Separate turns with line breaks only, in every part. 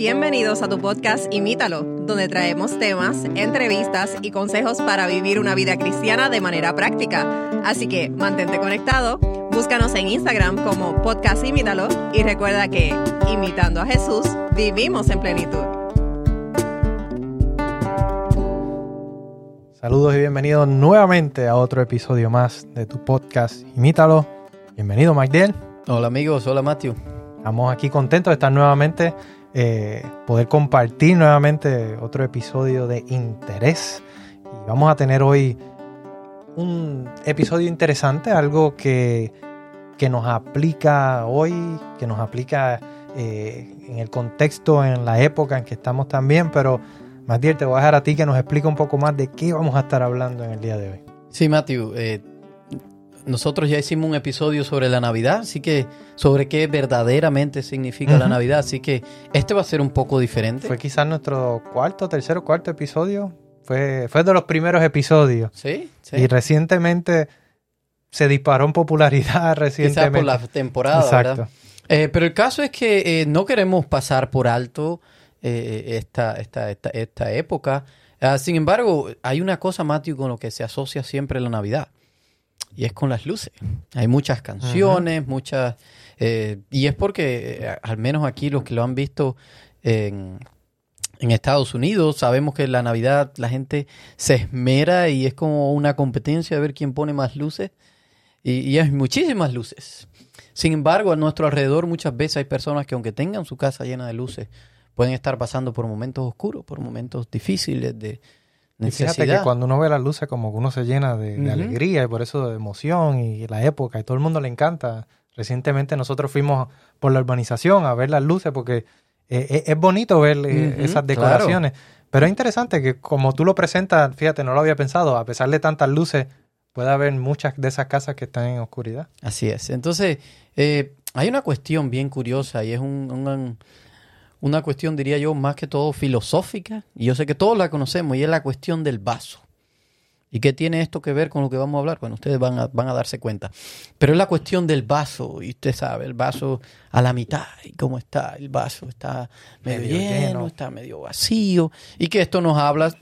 Bienvenidos a tu podcast Imítalo, donde traemos temas, entrevistas y consejos para vivir una vida cristiana de manera práctica. Así que mantente conectado, búscanos en Instagram como podcast Imítalo y recuerda que, imitando a Jesús, vivimos en plenitud.
Saludos y bienvenidos nuevamente a otro episodio más de tu podcast Imítalo. Bienvenido, Magdiel.
Hola amigos, hola Matthew.
Estamos aquí contentos de estar nuevamente, eh, poder compartir nuevamente otro episodio de interés. Y vamos a tener hoy un episodio interesante, algo que, que nos aplica hoy, que nos aplica eh, en el contexto, en la época en que estamos también, pero Matthew, te voy a dejar a ti que nos explique un poco más de qué vamos a estar hablando en el día de hoy.
Sí, Matthew, eh, nosotros ya hicimos un episodio sobre la Navidad, así que sobre qué verdaderamente significa la. Navidad, así que este va a ser un poco diferente.
Fue quizás nuestro cuarto, tercero, cuarto episodio. Fue, fue de los primeros episodios.
Sí, sí.
Y recientemente se disparó en popularidad
Quizás
recientemente.
por la temporada,
Exacto.
¿verdad? Eh, pero el caso es que eh, no queremos pasar por alto eh, esta, esta, esta, esta época. Ah, sin embargo, hay una cosa, Matthew, con lo que se asocia siempre la Navidad. Y es con las luces. Hay muchas canciones, muchas... eh, y es porque, eh, al menos aquí los que lo han visto en, en Estados Unidos, sabemos que en la Navidad la gente se esmera y es como una competencia de ver quién pone más luces. Y, y hay muchísimas luces. Sin embargo, a nuestro alrededor muchas veces hay personas que aunque tengan su casa llena de luces, pueden estar pasando por momentos oscuros, por momentos difíciles de
Y fíjate que cuando uno ve las luces como que uno se llena de, alegría y por eso de emoción y la época y todo el mundo le encanta. Recientemente nosotros fuimos por la urbanización a ver las luces porque eh, eh, es bonito ver eh, esas
claro.
decoraciones. Pero es interesante que como tú lo presentas, fíjate, no lo había pensado, a pesar de tantas luces, puede haber muchas de esas casas que están en oscuridad.
Así es. Entonces, eh, hay una cuestión bien curiosa y es un- un- una cuestión, diría yo, más que todo filosófica. Y yo sé que todos la conocemos y es la cuestión del vaso. ¿Y qué tiene esto que ver con lo que vamos a hablar? Bueno, ustedes van a, van a darse cuenta. Pero es la cuestión del vaso. Y usted sabe, el vaso a la mitad. ¿Y cómo está? El vaso está medio,
Medio
lleno,
lleno.
está medio vacío. Y que esto nos habla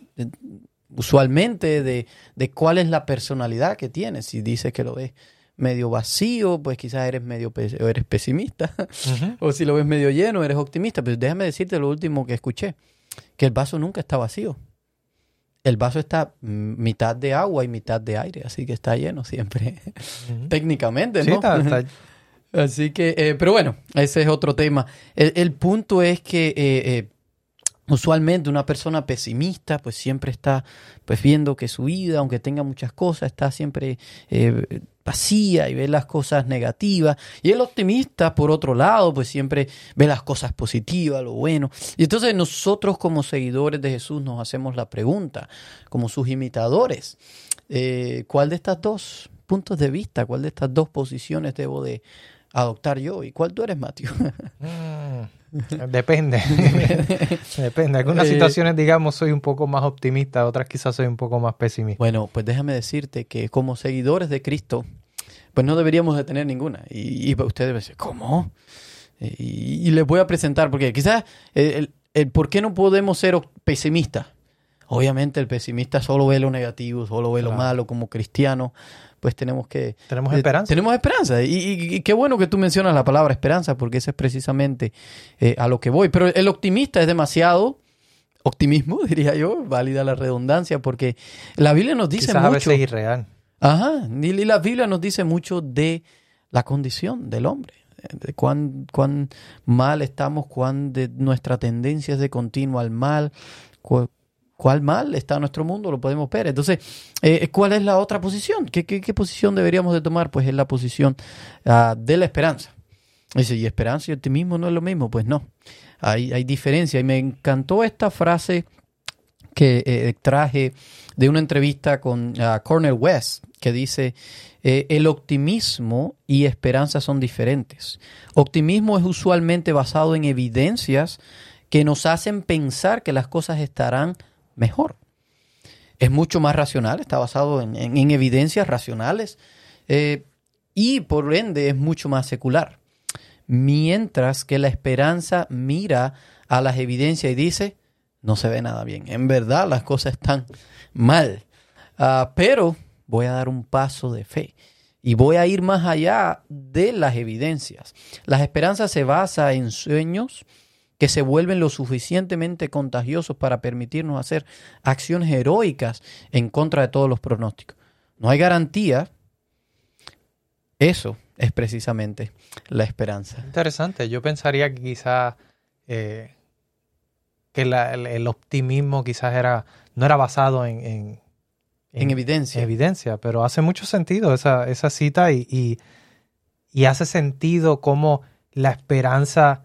usualmente de, de cuál es la personalidad que tienes. Si dices que lo ves medio vacío, pues quizás eres medio eres pesimista. o si lo ves medio lleno, eres optimista. Pero déjame decirte lo último que escuché, que el vaso nunca está vacío. El vaso está mitad de agua y mitad de aire, así que está lleno siempre. Técnicamente,
Sí,
¿no?
está- está-
Así que, eh, pero bueno, ese es otro tema. El, el punto es que eh, eh, usualmente una persona pesimista, pues siempre está pues viendo que su vida, aunque tenga muchas cosas, está siempre eh, vacía y ve las cosas negativas. Y el optimista, por otro lado, pues siempre ve las cosas positivas, lo bueno. Y entonces nosotros como seguidores de Jesús nos hacemos la pregunta, como sus imitadores, eh, ¿cuál de estas dos puntos de vista, cuál de estas dos posiciones debo de adoptar yo? ¿Y cuál tú eres, Matthew?
Mm, Depende. Depende. Algunas
Eh,
situaciones, digamos, soy un poco más optimista, otras quizás soy un poco más pesimista.
Bueno, pues déjame decirte que como seguidores de Cristo, pues no deberíamos de tener ninguna. Y, y ustedes deben decir, ¿cómo? Y, y les voy a presentar, porque quizás el, el- el por qué no podemos ser pesimistas. Obviamente el pesimista solo ve lo negativo, solo ve lo malo como cristiano, pues tenemos que...
Tenemos
eh,
esperanza.
Tenemos esperanza. Y, y- y qué bueno que tú mencionas la palabra esperanza, porque ese es precisamente eh, a lo que voy. Pero el optimista es demasiado optimismo, diría yo, válida la redundancia, porque la Biblia nos dice
Quizás a veces irreal.
Ajá, y la Biblia nos dice mucho de la condición del hombre, de cuán, cuán mal estamos, cuán de nuestra tendencia es de continuo al mal, cu- cuál mal está nuestro mundo, lo podemos ver. Entonces, eh, ¿cuál es la otra posición? ¿Qué, qué, qué posición deberíamos de tomar? Pues es la posición ah, de la esperanza. Dice, ¿y esperanza y optimismo no es lo mismo? Pues no, hay, hay diferencia. Y me encantó esta frase que eh, traje de una entrevista con ah, Cornel West, que dice, eh, el optimismo y esperanza son diferentes. Optimismo es usualmente basado en evidencias que nos hacen pensar que las cosas estarán mejor. Es mucho más racional, está basado en, en- en evidencias racionales eh, y por ende es mucho más secular. Mientras que la esperanza mira a las evidencias y dice, no se ve nada bien. En verdad las cosas están mal. Ah, pero voy a dar un paso de fe y voy a ir más allá de las evidencias. Las esperanzas se basa en sueños que se vuelven lo suficientemente contagiosos para permitirnos hacer acciones heroicas en contra de todos los pronósticos. No hay garantía. Eso es precisamente la esperanza.
Interesante. Yo pensaría que quizás eh, que el, optimismo quizás era no era basado en, En
evidencia.
evidencia, pero hace mucho sentido esa, esa cita y, y, y hace sentido cómo la esperanza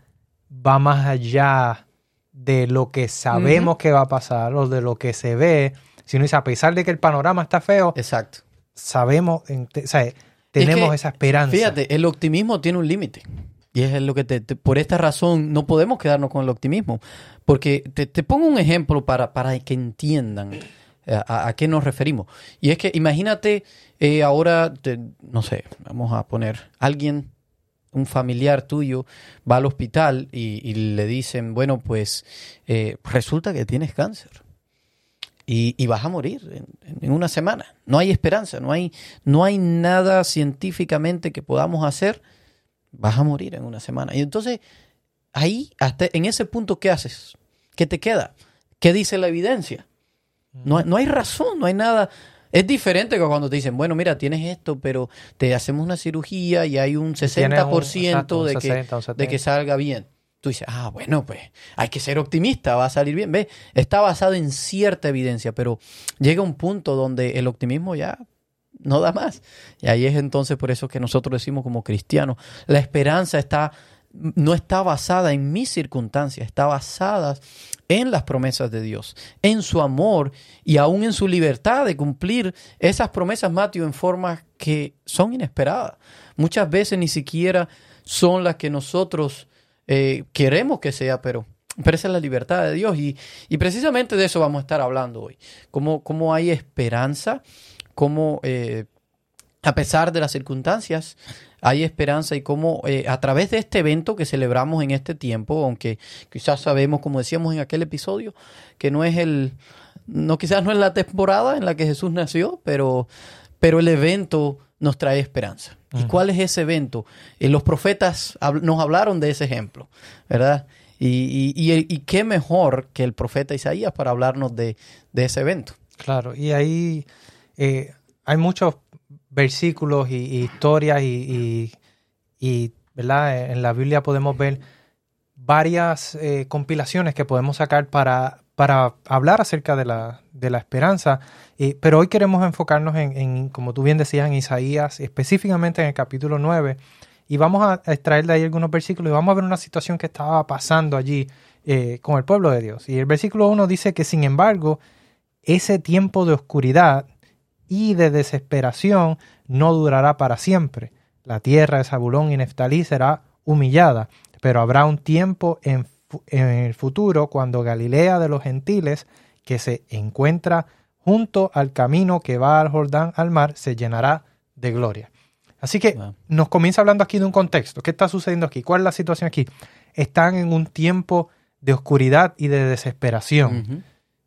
va más allá de lo que sabemos que va a pasar o de lo que se ve, sino dice, a pesar de que el panorama está feo,
Exacto.
sabemos, o sea, tenemos
que,
esa esperanza.
Fíjate, el optimismo tiene un límite. Y es lo que te, te- por esta razón no podemos quedarnos con el optimismo. Porque te, te pongo un ejemplo para, para que entiendan a, a qué nos referimos. Y es que imagínate eh, ahora, te- no sé, vamos a poner, alguien, un familiar tuyo, va al hospital y, le dicen, bueno, pues eh, resulta que tienes cáncer. Y, vas a morir en, en una semana. No hay esperanza, no hay, no hay nada científicamente que podamos hacer. Vas a morir en una semana. Y entonces, ahí, hasta en ese punto, ¿qué haces? ¿Qué te queda? ¿Qué dice la evidencia? No, hay- no hay razón, no hay nada. Es diferente que cuando te dicen, bueno, mira, tienes esto, pero te hacemos una cirugía y hay un 60%
Tienes un- exacto, un
de, que,
60, un
de que
70.
salga bien. Tú dices, ah, bueno, pues hay que ser optimista, va a salir bien. Ve, está basado en cierta evidencia, pero llega un punto donde el optimismo ya no da más. Y ahí es entonces por eso que nosotros decimos como cristianos, la esperanza está no está basada en mis circunstancias, está basada en las promesas de Dios, en su amor y aún en su libertad de cumplir esas promesas, Mateo, en formas que son inesperadas. Muchas veces ni siquiera son las que nosotros eh, queremos que sea, pero, pero esa es la libertad de Dios. Y, y precisamente de eso vamos a estar hablando hoy. Cómo, cómo hay esperanza, cómo eh, a pesar de las circunstancias hay esperanza y cómo eh, a través de este evento que celebramos en este tiempo, aunque quizás sabemos, como decíamos en aquel episodio, que no es el, no quizás no es la temporada en la que Jesús nació, pero, pero el evento nos trae esperanza. ¿Y cuál es ese evento? Eh, los profetas hab- nos hablaron de ese ejemplo, ¿verdad? Y, y, y- y qué mejor que el profeta Isaías para hablarnos de, de ese evento.
Claro, y ahí eh, hay muchos versículos y, historias y, y- ¿verdad? En la Biblia podemos ver varias eh, compilaciones que podemos sacar para, para hablar acerca de la, de la esperanza, Eh, pero hoy queremos enfocarnos en, en, como tú bien decías, en Isaías, específicamente en el capítulo 9, y vamos a a extraer de ahí algunos versículos y vamos a ver una situación que estaba pasando allí eh, con el pueblo de Dios. Y el versículo 1 dice que, sin embargo, ese tiempo de oscuridad y de desesperación no durará para siempre. La tierra de Zabulón y Neftalí será humillada, pero habrá un tiempo en, en el futuro cuando Galilea de los gentiles, que se encuentra junto al camino que va al Jordán al mar, se llenará de gloria. Así que
Wow.
nos comienza hablando aquí de un contexto. ¿Qué está sucediendo aquí? ¿Cuál es la situación aquí? Están en un tiempo de oscuridad y de desesperación.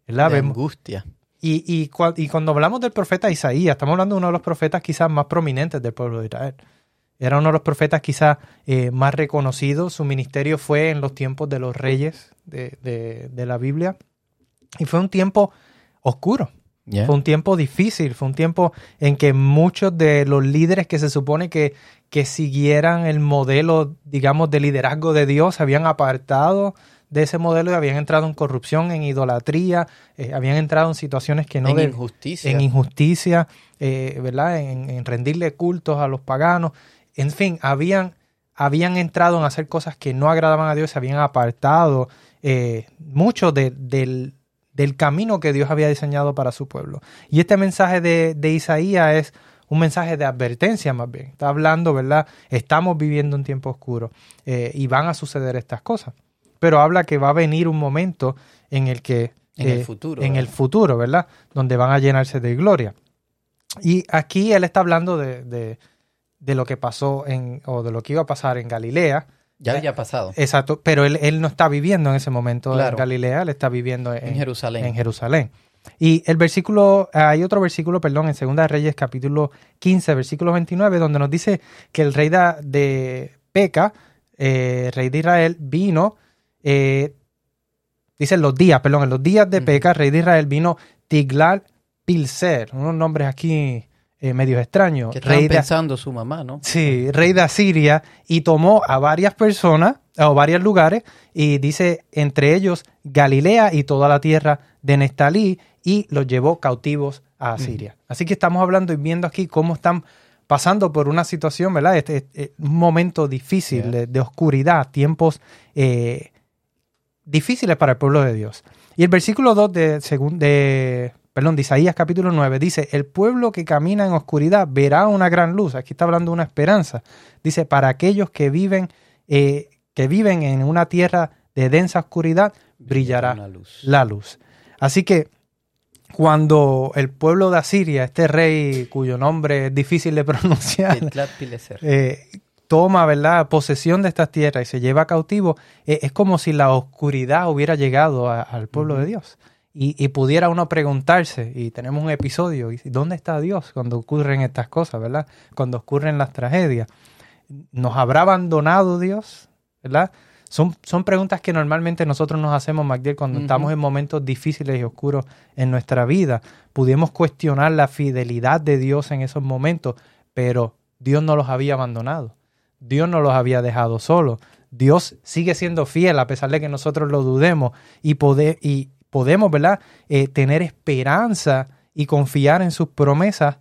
¿verdad?
De
Vemos-
angustia.
Y, y, cua- y cuando hablamos del profeta Isaías, estamos hablando de uno de los profetas quizás más prominentes del pueblo de Israel. Era uno de los profetas quizás eh, más reconocidos. Su ministerio fue en los tiempos de los reyes de, de- de la Biblia. Y fue un tiempo oscuro.
Yeah.
Fue un tiempo difícil. Fue un tiempo en que muchos de los líderes que se supone que, que siguieran el modelo, digamos, de liderazgo de Dios, se habían apartado de ese modelo y habían entrado en corrupción, en idolatría, eh, habían entrado en situaciones que no
en
de-
injusticia.
en injusticia, eh, ¿verdad? En, en rendirle cultos a los paganos. En fin, habían, habían entrado en hacer cosas que no agradaban a Dios, se habían apartado eh, mucho de- del, del camino que Dios había diseñado para su pueblo. Y este mensaje de, de Isaías es un mensaje de advertencia más bien. Está hablando, ¿verdad? Estamos viviendo un tiempo oscuro eh, y van a suceder estas cosas. Pero habla que va a venir un momento en el que
En el
eh,
futuro,
En el
¿verdad?
futuro, ¿verdad? Donde van a llenarse de gloria. Y aquí él está hablando de, de- de lo que pasó en, o de lo que iba a pasar en Galilea,
Ya había pasado.
Exacto, pero él, él no está viviendo en ese momento
Claro.
en Galilea, él está viviendo en,
En Jerusalén.
en Jerusalén. Y el versículo, hay otro versículo, perdón, en Segunda de Reyes capítulo 15, versículo 29, donde nos dice que el rey de, de Peca, eh, rey de Israel, vino, eh, dice en los días, perdón, en los días de. Peca, rey de Israel, vino Tiglat Pilser, unos nombres aquí eh, medios extraños.
Que
rey de,
pensando su mamá, ¿no?
Sí, rey de Asiria, y tomó a varias personas o varios lugares, y dice entre ellos Galilea y toda la tierra de Nestalí, y los llevó cautivos a Asiria. Así que estamos hablando y viendo aquí cómo están pasando por una situación, ¿verdad? Este, este, un momento difícil,
Yeah.
de, de oscuridad, tiempos eh, difíciles para el pueblo de Dios. Y el versículo 2 de, segun- de, perdón, de Isaías capítulo 9 dice, el pueblo que camina en oscuridad verá una gran luz. Aquí está hablando de una esperanza. Dice, para aquellos que viven, eh, que viven en una tierra de densa oscuridad, brillará
luz.
la luz. Así que cuando el pueblo de Asiria, este rey cuyo nombre es difícil de pronunciar, eh, toma ¿verdad? posesión de estas tierras y se lleva cautivo, eh, es como si la oscuridad hubiera llegado a- al pueblo de Dios. Y, y pudiera uno preguntarse, y tenemos un episodio, y ¿dónde está Dios cuando ocurren estas cosas, verdad? Cuando ocurren las tragedias. ¿Nos habrá abandonado Dios? ¿Verdad? Son, son preguntas que normalmente nosotros nos hacemos, Magdiel, cuando estamos en momentos difíciles y oscuros en nuestra vida. Pudimos cuestionar la fidelidad de Dios en esos momentos, pero Dios no los había abandonado. Dios no los había dejado solos. Dios sigue siendo fiel a pesar de que nosotros lo dudemos y, y podemos, ¿verdad? Eh, tener esperanza y confiar en sus promesas.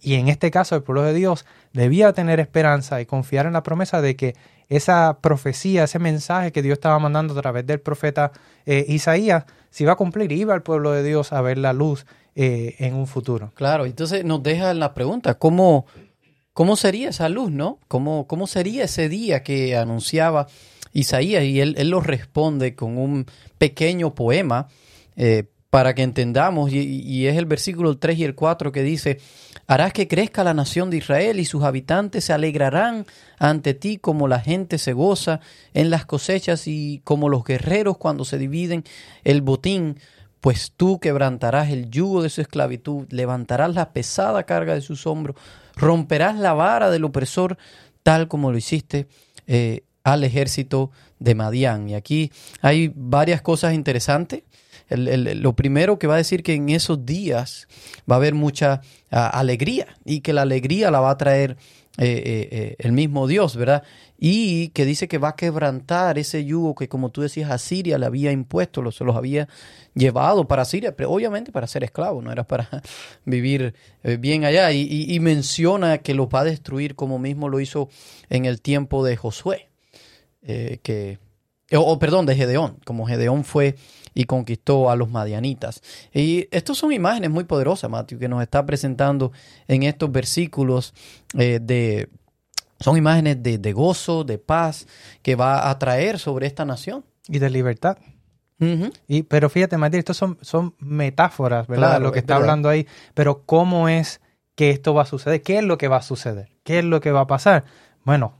Y en este caso, el pueblo de Dios debía tener esperanza y confiar en la promesa de que esa profecía, ese mensaje que Dios estaba mandando a través del profeta eh, Isaías, se iba a cumplir. Iba el pueblo de Dios a ver la luz eh, en un futuro.
Claro, entonces nos deja la pregunta, ¿cómo, cómo sería esa luz, no? ¿Cómo, ¿Cómo sería ese día que anunciaba Isaías? Y él, él lo responde con un pequeño poema eh, para que entendamos, y, y es el versículo 3 y el 4 que dice, harás que crezca la nación de Israel y sus habitantes se alegrarán ante ti como la gente se goza en las cosechas y como los guerreros cuando se dividen el botín pues tú quebrantarás el yugo de su esclavitud, levantarás la pesada carga de sus hombros, romperás la vara del opresor, tal como lo hiciste eh, al ejército de Madián. Y aquí hay varias cosas interesantes. Lo primero que va a decir que en esos días va a haber mucha ah, alegría y que la alegría la va a traer eh, eh, el mismo Dios, ¿verdad? Y que dice que va a quebrantar ese yugo que, como tú decías, a Siria le había impuesto, los, se los había llevado para Siria, pero obviamente para ser esclavo, no era para vivir eh, bien allá. Y, menciona que los va a destruir como mismo lo hizo en el tiempo de Josué, eh, que, o, o, perdón, de Gedeón, como Gedeón fue y conquistó a los madianitas. Y estas son imágenes muy poderosas, Matthew, que nos está presentando en estos versículos eh, de... Son imágenes de, de gozo, de paz, que va a traer sobre esta nación.
Y de libertad. Y, pero fíjate, Matías, estos son, son metáforas, ¿verdad?
Claro,
lo que
es
está
verdad.
hablando ahí. Pero ¿cómo es que esto va a suceder? ¿Qué es lo que va a suceder? ¿Qué es lo que va a pasar? Bueno,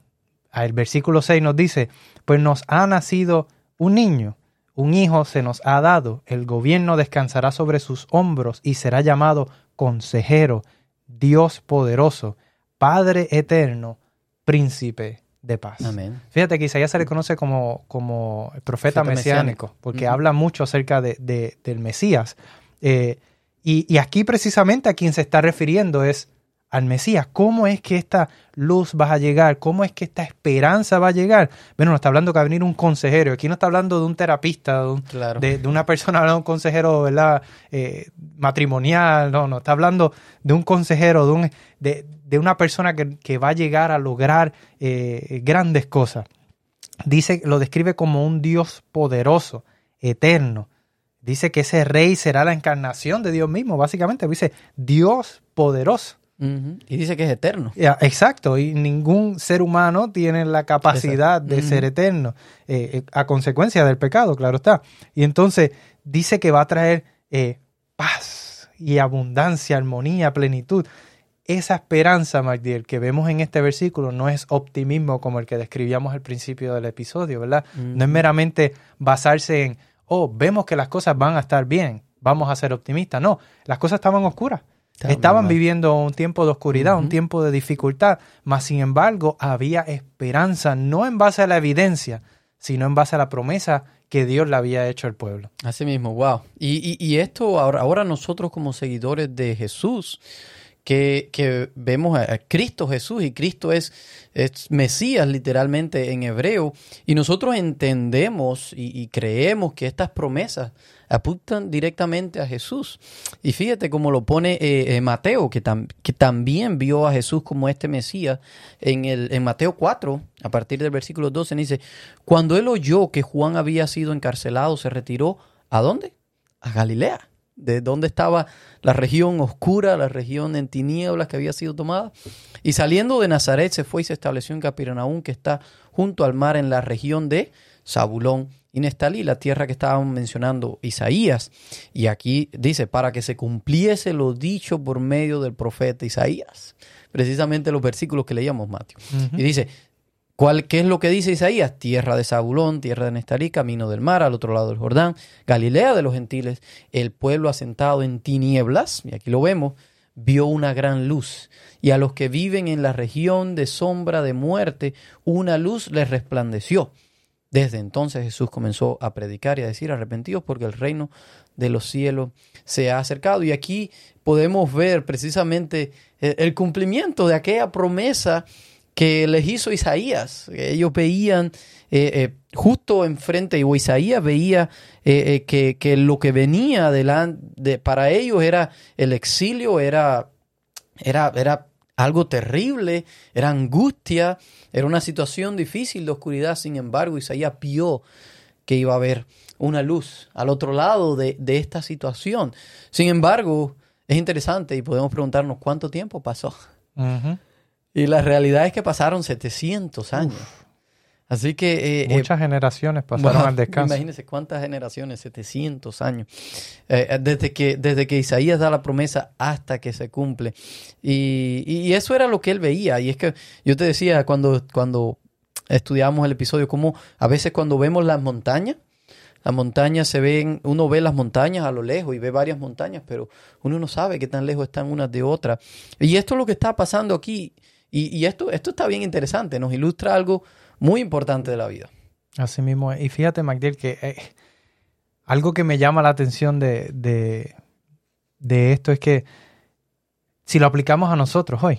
el versículo 6 nos dice, pues nos ha nacido un niño, un hijo se nos ha dado, el gobierno descansará sobre sus hombros y será llamado consejero, Dios poderoso, Padre eterno, príncipe de paz.
Amén.
Fíjate que Isaías se le conoce como, como el profeta,
Profeta
mesiánico,
mesiánico.
porque habla mucho acerca de, de- del Mesías. Eh, y, y aquí precisamente a quien se está refiriendo es al Mesías. ¿Cómo es que esta luz va a llegar? ¿Cómo es que esta esperanza va a llegar? Bueno, nos está hablando que va a venir un consejero. Aquí no está hablando de un terapista, de, un-
Claro.
de- de una persona, de un consejero ¿verdad? Eh, matrimonial. No, no, está hablando de un consejero, de, un, de, de una persona que, que va a llegar a lograr eh, grandes cosas. Dice, lo describe como un Dios poderoso, eterno. Dice que ese rey será la encarnación de Dios mismo, básicamente. Dice Dios poderoso.
Y dice que es eterno.
Ya, exacto, y ningún ser humano tiene la capacidad de ser eterno, eh, eh, a consecuencia del pecado, claro está. Y entonces dice que va a traer eh, paz y abundancia, armonía, plenitud. esa esperanza, MacDiel, que vemos en este versículo no es optimismo como el que describíamos al principio del episodio, ¿verdad? No es meramente basarse en, oh, vemos que las cosas van a estar bien, vamos a ser optimistas. No, las cosas estaban oscuras. Estaban viviendo un tiempo de oscuridad, un tiempo de dificultad, mas sin embargo había esperanza, no en base a la evidencia, sino en base a la promesa que Dios le había hecho al pueblo.
Así mismo, wow. Y, esto ahora, ahora nosotros como seguidores de Jesús, que, vemos a, Cristo Jesús y Cristo es, es, Mesías literalmente en hebreo y nosotros entendemos y, creemos que estas promesas apuntan directamente a Jesús. Y fíjate cómo lo pone eh, eh, Mateo, que, que, también vio a Jesús como este Mesías en, el, en Mateo 4, a partir del versículo 12, dice, cuando él oyó que Juan había sido encarcelado, se retiró, ¿a dónde? A Galilea de dónde estaba la región oscura, la región en tinieblas que había sido tomada. Y saliendo de Nazaret se fue y se estableció en Capernaum, que está junto al mar en la región de Zabulón y Nestalí, la tierra que estaban mencionando Isaías. Y aquí dice, para que se cumpliese lo dicho por medio del profeta Isaías. Precisamente los versículos que leíamos, Mateo. Y dice, ¿Cuál, ¿Qué es lo que dice Isaías? Tierra de Zabulón, tierra de Nestalí, camino del mar, al otro lado del Jordán, Galilea de los gentiles, el pueblo asentado en tinieblas, y aquí lo vemos, vio una gran luz, y a los que viven en la región de sombra de muerte, una luz les resplandeció. Desde entonces Jesús comenzó a predicar y a decir arrepentidos porque el reino de los cielos se ha acercado. Y aquí podemos ver precisamente el cumplimiento de aquella promesa que les hizo Isaías. Ellos veían eh, eh, justo enfrente, o Isaías veía eh, que, lo que venía adelante para ellos era el exilio, era, era, era algo terrible, era angustia, era una situación difícil de oscuridad. Sin embargo, Isaías vio que iba a haber una luz al otro lado de, esta situación. Sin embargo, es interesante y podemos preguntarnos cuánto tiempo pasó. Y la realidad es que pasaron 700 años. Así que...
Eh, eh, Muchas generaciones pasaron al descanso.
Imagínense cuántas generaciones, 700 años, eh, desde, que, desde que Isaías da la promesa hasta que se cumple. Y, eso era lo que él veía. Y es que yo te decía cuando, cuando estudiamos el episodio, como a veces cuando vemos las montañas, las montañas se ven, uno ve las montañas a lo lejos y ve varias montañas, pero uno no sabe qué tan lejos están unas de otras. Y esto es lo que está pasando aquí. Y, esto, esto está bien interesante, nos ilustra algo muy importante de la vida.
Así mismo. Y fíjate, Magdiel, que eh, algo que me llama la atención de, de, esto es que si lo aplicamos a nosotros hoy,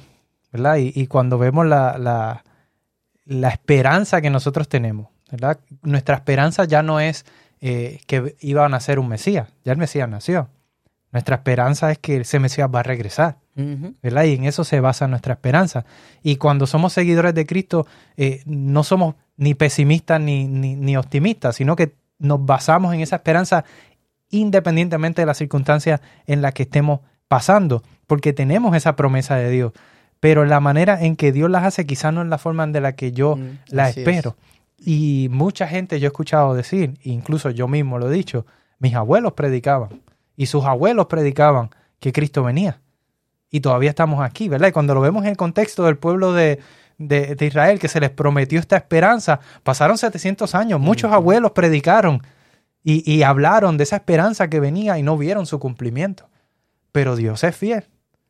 ¿verdad? Y, cuando vemos la, la, esperanza que nosotros tenemos, ¿verdad? Nuestra esperanza ya no es eh, que iba a nacer un Mesías, ya el Mesías nació. Nuestra esperanza es que ese Mesías va a regresar. ¿verdad? Y en eso se basa nuestra esperanza. Y cuando somos seguidores de Cristo, eh, no somos ni pesimistas ni, ni, optimistas, sino que nos basamos en esa esperanza independientemente de las circunstancias en las que estemos pasando, porque tenemos esa promesa de Dios. Pero la manera en que Dios las hace quizás no es la forma de la que yo mm, la espero. Y mucha gente yo he escuchado decir, incluso yo mismo lo he dicho, mis abuelos predicaban y sus abuelos predicaban que Cristo venía. Y todavía estamos aquí, ¿verdad? Y cuando lo vemos en el contexto del pueblo de, Israel, que se les prometió esta esperanza, pasaron 700 años, muchos abuelos predicaron y, hablaron de esa esperanza que venía y no vieron su cumplimiento. Pero Dios es fiel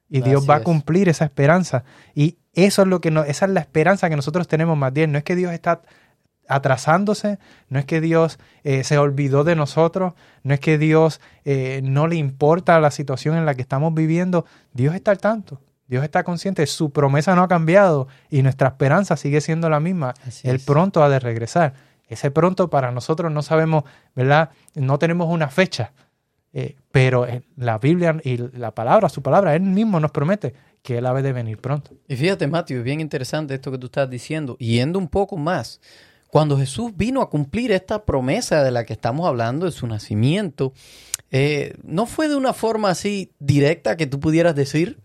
y Dios va a cumplir esa esperanza. Y eso es lo que no, esa es la esperanza que nosotros tenemos más bien. No es que Dios está atrasándose, no es que Dios eh, se olvidó de nosotros, no es que Dios eh, no le importa la situación en la que estamos viviendo, Dios está al tanto, Dios está consciente, su promesa no ha cambiado y nuestra esperanza sigue siendo la misma, Él pronto ha de regresar. Ese pronto para nosotros no sabemos, ¿verdad? No tenemos una fecha, eh, pero la Biblia y la palabra, su palabra, Él mismo nos promete que Él ha de venir pronto.
Y fíjate, Matthew, es bien interesante esto que tú estás diciendo, yendo un poco más cuando Jesús vino a cumplir esta promesa de la que estamos hablando, de su nacimiento, eh, no fue de una forma así directa que tú pudieras decir,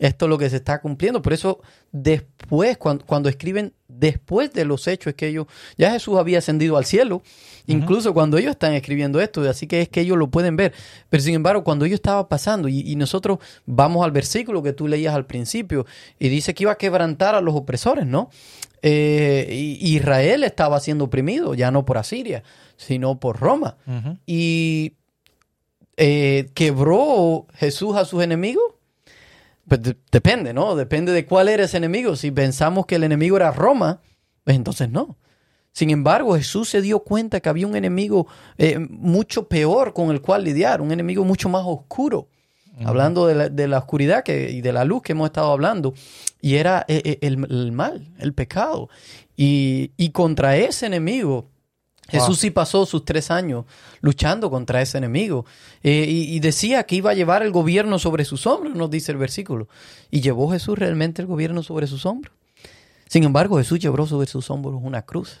esto es lo que se está cumpliendo. Por eso después, cuando, cuando, escriben después de los hechos, es que ellos, ya Jesús había ascendido al cielo, incluso cuando ellos están escribiendo esto, así que es que ellos lo pueden ver. Pero sin embargo, cuando ellos estaba pasando, y, nosotros vamos al versículo que tú leías al principio, y dice que iba a quebrantar a los opresores, ¿no? Eh, Israel estaba siendo oprimido, ya no por Asiria, sino por Roma. Y eh, quebró Jesús a sus enemigos pues depende, ¿no? Depende de cuál era ese enemigo. Si pensamos que el enemigo era Roma, pues entonces no. Sin embargo, Jesús se dio cuenta que había un enemigo eh, mucho peor con el cual lidiar, un enemigo mucho más oscuro. Hablando de la, oscuridad que, y de la luz que hemos estado hablando, y era eh, eh, el, mal, el pecado. Y, y contra ese enemigo, Jesús sí pasó sus tres años luchando contra ese enemigo eh, y, decía que iba a llevar el gobierno sobre sus hombros, nos dice el versículo. ¿Y llevó Jesús realmente el gobierno sobre sus hombros? Sin embargo, Jesús llevó sobre sus hombros una cruz.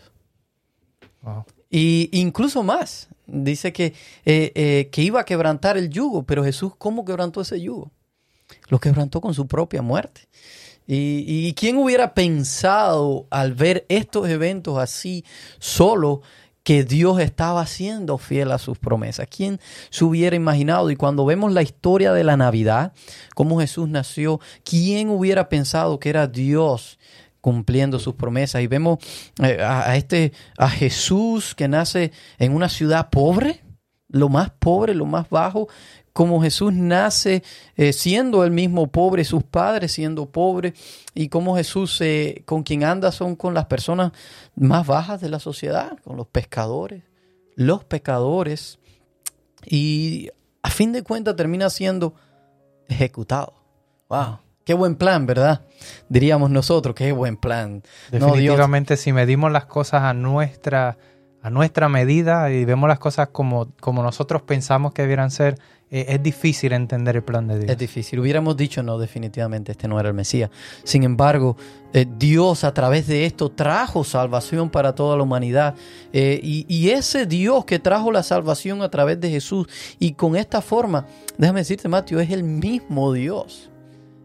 Y incluso más, dice que, eh, eh, que iba a quebrantar el yugo, pero Jesús, ¿cómo quebrantó ese yugo? Lo quebrantó con su propia muerte. Y, y quién hubiera pensado al ver estos eventos así solo que Dios estaba siendo fiel a sus promesas. ¿Quién se hubiera imaginado? Y cuando vemos la historia de la Navidad, cómo Jesús nació, ¿quién hubiera pensado que era Dios cumpliendo sus promesas? Y vemos eh, a, este, a Jesús que nace en una ciudad pobre, lo más pobre, lo más bajo, como Jesús nace eh, siendo el mismo pobre, sus padres siendo pobres, y como Jesús eh, con quien anda son con las personas más bajas de la sociedad, con los pescadores, los pecadores, y a fin de cuentas termina siendo ejecutado. ¡Wow! Qué buen plan, ¿verdad? Diríamos nosotros, qué buen plan.
Definitivamente, si medimos las cosas a nuestra, a nuestra medida y vemos las cosas como, como nosotros pensamos que debieran ser, eh, es difícil entender el plan de Dios.
Es difícil. Hubiéramos dicho, no, definitivamente este no era el Mesías. Sin embargo, eh, Dios a través de esto trajo salvación para toda la humanidad. Eh, y, y, ese Dios que trajo la salvación a través de Jesús y con esta forma, déjame decirte, Mateo, es el mismo Dios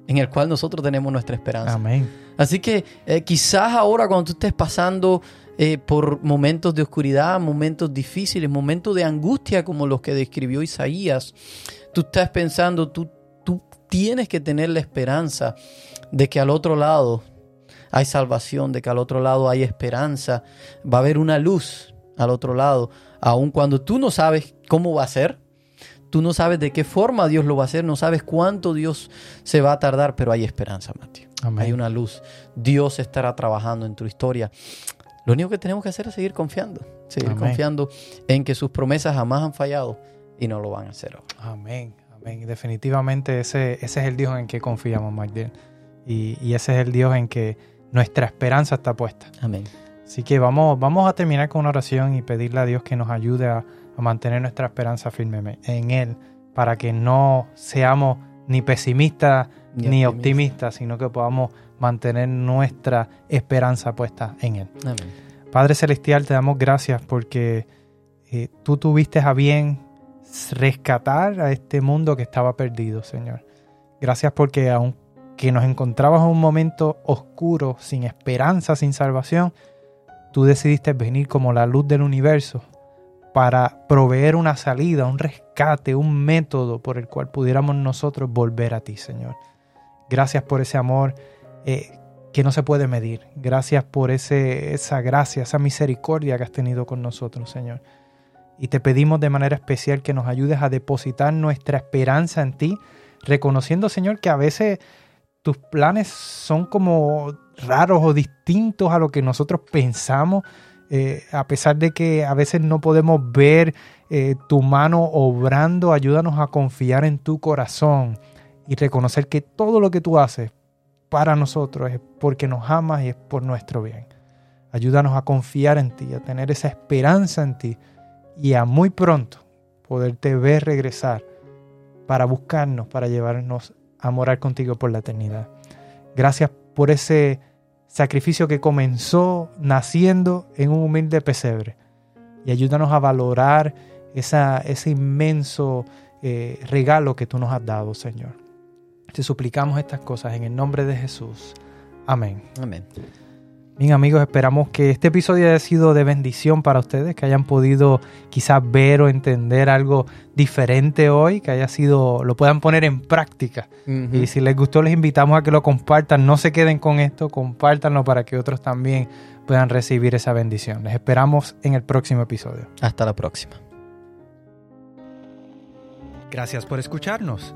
en el cual nosotros tenemos nuestra esperanza.
Amén.
Así que quizás ahora cuando tú estés pasando eh, por momentos de oscuridad, momentos difíciles, momentos de angustia como los que describió Isaías, tú estás pensando, tú, tú tienes que tener la esperanza de que al otro lado hay salvación, de que al otro lado hay esperanza, va a haber una luz al otro lado, aun cuando tú no sabes cómo va a ser, tú no sabes de qué forma Dios lo va a hacer, no sabes cuánto Dios se va a tardar, pero hay esperanza, Mateo. Hay una luz. Dios estará trabajando en tu historia. Lo único que tenemos que hacer es seguir confiando, seguir confiando en que sus promesas jamás han fallado y no lo van a hacer
ahora. Amén, amén. Definitivamente ese, ese es el Dios en que confiamos, Magdalene. Y, y, ese es el Dios en que nuestra esperanza está puesta.
Amén.
Así que vamos, vamos a terminar con una oración y pedirle a Dios que nos ayude a, a mantener nuestra esperanza firme en Él, para que no seamos ni pesimistas ni, optimistas, sino que podamos mantener nuestra esperanza puesta en Él. Padre Celestial, te damos gracias porque eh, tú tuviste a bien rescatar a este mundo que estaba perdido, Señor. Gracias porque aunque nos encontrabas en un momento oscuro, sin esperanza, sin salvación, tú decidiste venir como la luz del universo para proveer una salida, un rescate, un método por el cual pudiéramos nosotros volver a ti, Señor. Gracias por ese amor eh, que no se puede medir. Gracias por ese, esa gracia, esa misericordia que has tenido con nosotros, Señor. Y te pedimos de manera especial que nos ayudes a depositar nuestra esperanza en ti, reconociendo, Señor, que a veces tus planes son como raros o distintos a lo que nosotros pensamos, eh, a pesar de que a veces no podemos ver eh, tu mano obrando, ayúdanos a confiar en tu corazón y reconocer que todo lo que tú haces para nosotros es porque nos amas y es por nuestro bien. Ayúdanos a confiar en ti, a tener esa esperanza en ti y a muy pronto poderte ver regresar para buscarnos, para llevarnos a morar contigo por la eternidad. Gracias por ese sacrificio que comenzó naciendo en un humilde pesebre y ayúdanos a valorar ese inmenso eh, regalo que tú nos has dado, Señor. Te suplicamos estas cosas en el nombre de Jesús. Amén.
Amén.
Bien amigos, esperamos que este episodio haya sido de bendición para ustedes, que hayan podido quizás ver o entender algo diferente hoy, que haya sido, lo puedan poner en práctica. Y si les gustó, les invitamos a que lo compartan, no se queden con esto, compártanlo para que otros también puedan recibir esa bendición. Les esperamos en el próximo episodio.
Hasta la próxima.
Gracias por escucharnos.